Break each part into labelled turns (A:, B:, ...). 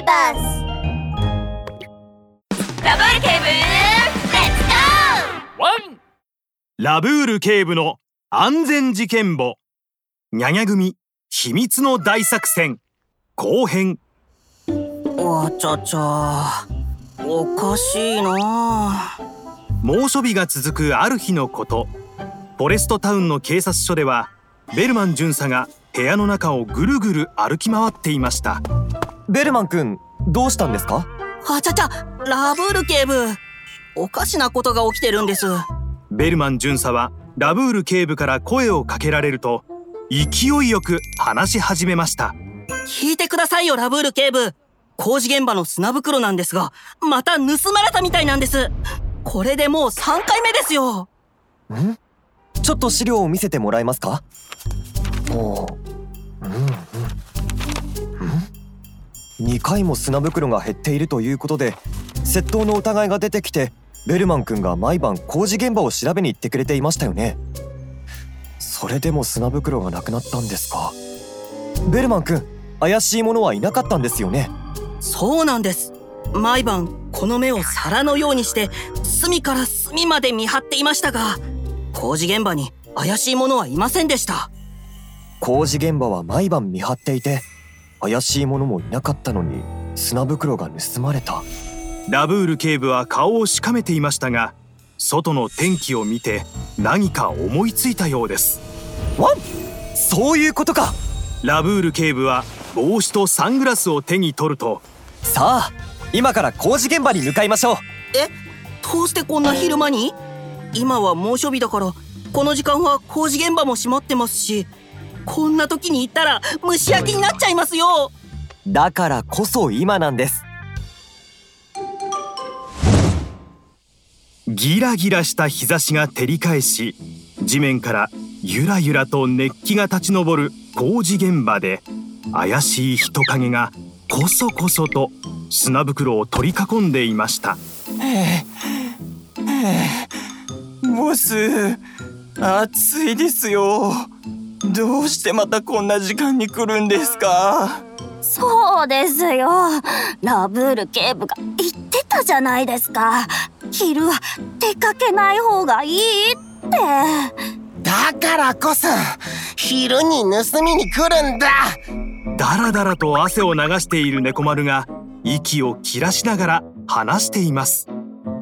A: ーバスラブール警部レッツゴー
B: ワンラブール警部の安全事件簿。ニャニャ組秘密の大作戦。後編。
C: わちゃちゃ。おかしいな。
B: 猛暑日が続くある日のこと。フォレストタウンの警察署ではベルマン巡査が部屋の中をぐるぐる歩き回っていました
D: ベルマン君どうしたんですか？
C: わちゃちゃラブール警部。おかしなことが起きてるんです。
B: ベルマン巡査はラブール警部から声をかけられると勢いよく話し始めました。
C: 聞いてくださいよラブール警部。工事現場の砂袋なんですがまた盗まれたみたいなんです。これでもう3回目ですよ。
D: ん？ちょっと資料を見せてもらえますか？おう2回も砂袋が減っているということで窃盗の疑いが出てきてベルマン君が毎晩工事現場を調べに行ってくれていましたよね。それでも砂袋がなくなったんですか？ベルマン君怪しいものはいなかったんですよね？
C: そうなんです。毎晩この目を皿のようにして隅から隅まで見張っていましたが工事現場に怪しいものはいませんでした。
D: 工事現場は毎晩見張っていて怪しいものもいなかったのに砂袋が盗まれた。
B: ラブール警部は顔をしかめていましたが外の天気を見て何か思いついたようです。
D: ワン！そういうことか！
B: ラブール警部は帽子とサングラスを手に取ると
D: さあ今から工事現場に向かいましょう。
C: え？どうしてこんな昼間に？今は猛暑日だからこの時間は工事現場も閉まってますしこんな時に行ったら蒸し焼きになっちゃいますよ。
D: だからこそ今なんです。
B: ギラギラした日差しが照り返し地面からゆらゆらと熱気が立ち上る工事現場で怪しい人影がこそこそと砂袋を取り囲んでいました。
E: ボス暑いですよどうしてまたこんな時間に来るんですか？
A: そうですよ。ラブール警部が言ってたじゃないですか。昼は出かけない方がいいって。
F: だからこそ昼に盗みに来るんだ。
B: だらだらと汗を流している猫丸が息を切らしながら話しています。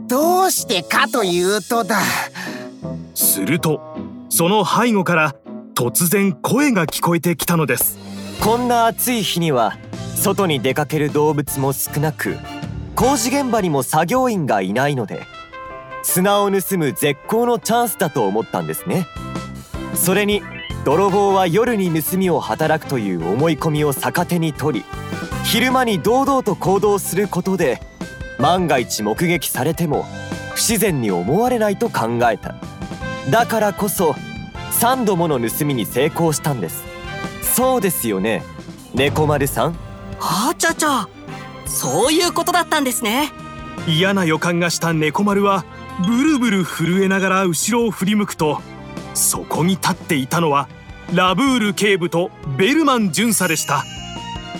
F: どうしてかというとだ。
B: するとその背後から突然声が聞こえてきたのです。
D: こんな暑い日には外に出かける動物も少なく工事現場にも作業員がいないので砂を盗む絶好のチャンスだと思ったんですね。それに泥棒は夜に盗みを働くという思い込みを逆手に取り昼間に堂々と行動することで万が一目撃されても不自然に思われないと考えた。だからこそ3度もの盗みに成功したんです。そうですよね。猫丸さん。
C: あちゃちゃ。そういうことだったんですね。
B: 嫌な予感がした猫丸はブルブル震えながら後ろを振り向くとそこに立っていたのはラブール警部とベルマン巡査でした。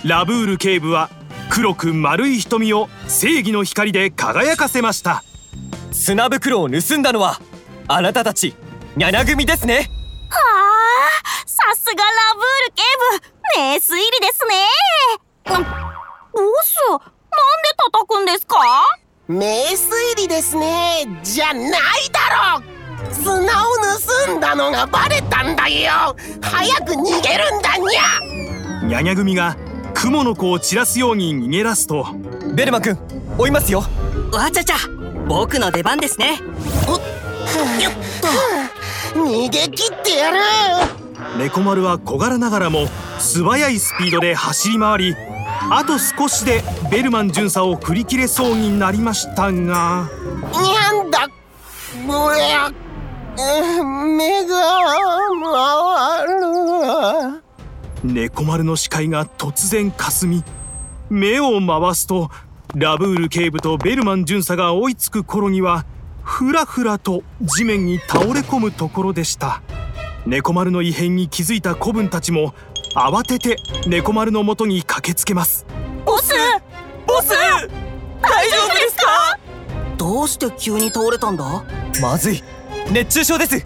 B: ラブール警部は黒く丸い瞳を正義の光で輝かせました。
D: 砂袋を盗んだのはあなたたちニャナ組ですね
A: すがラブール警部。名推理ですね。ボスなんで叩くんですか？
F: 名推理ですね。じゃないだろ。砂を盗んだのがバレたんだよ。早く逃げるんだにゃ。
B: ニャニャ組が雲の子を散らすように逃げ出すと。
D: ベルマ君追いますよ。
C: わちゃちゃ。僕の出番ですね。おっ。よっ
F: 逃げ切ってやる
B: 猫丸は小柄ながらも素早いスピードで走り回りあと少しでベルマン巡査を振り切れそうになりましたが。
F: にゃんだ目が回る。
B: 猫丸の視界が突然かすみ目を回すとラブール警部とベルマン巡査が追いつく頃にはふらふらと地面に倒れ込むところでした猫丸の異変に気づいた子分たちも慌てて猫丸の元に駆けつけます。
A: ボス！
C: 大丈夫ですか？どうして急に倒れたんだ？
D: まずい。熱中症です。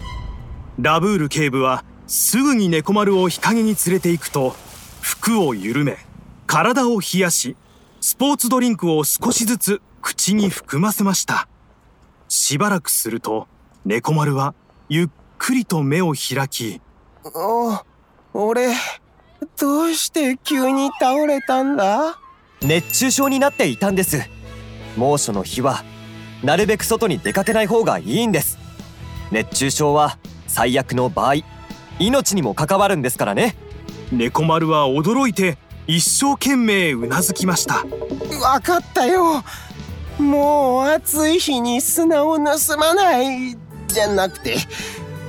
B: ラブール警部はすぐに猫丸を日陰に連れて行くと服を緩め体を冷やしスポーツドリンクを少しずつ口に含ませました。しばらくすると猫丸はゆっくりと目を開き
F: お俺どうして急に倒れたんだ？
D: 熱中症になっていたんです。猛暑の日はなるべく外に出かけない方がいいんです。熱中症は最悪の場合命にも関わるんですからね。
B: 猫丸は驚いて一生懸命うなずきました。
F: わかったよ。もう暑い日に砂を盗まない。じゃなくて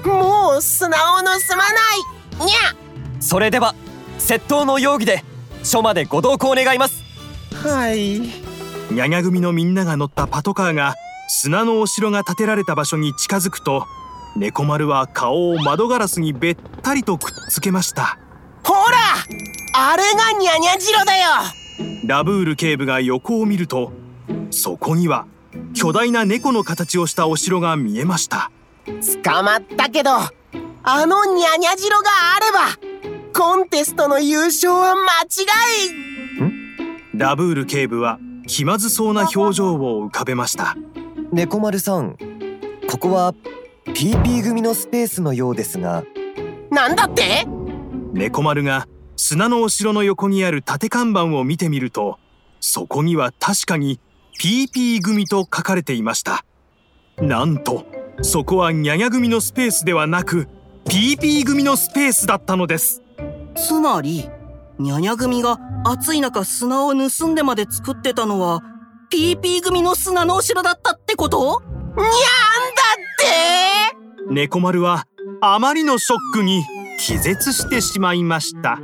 F: もう砂を盗まない。にゃ
D: それでは窃盗の容疑で署までご同行願います。
F: はい。
B: ニャニャ組のみんなが乗ったパトカーが砂のお城が建てられた場所に近づくと猫丸は顔を窓ガラスにべったりとくっつけました。
F: ほらあれがニャニャジロだよ。
B: ラブール警部が横を見るとそこには巨大な猫の形をしたお城が見えました
F: 捕まったけどあのニャニャジロがあればコンテストの優勝は間違い。
B: ラブール警部は気まずそうな表情を浮かべました。
D: 猫丸さんここは PP 組のスペースのようですが。
F: なんだって？
B: 猫丸が砂のお城の横にある縦看板を見てみるとそこには確かに PP 組と書かれていました。なんとそこはニャニャ組のスペースではなく PP 組のスペースだったのです。
C: つまりニャニャ組が暑い中砂を盗んでまで作ってたのは PP 組の砂のお城だったってこと？
F: にゃんだって！
B: 猫丸はあまりのショックに気絶してしまいました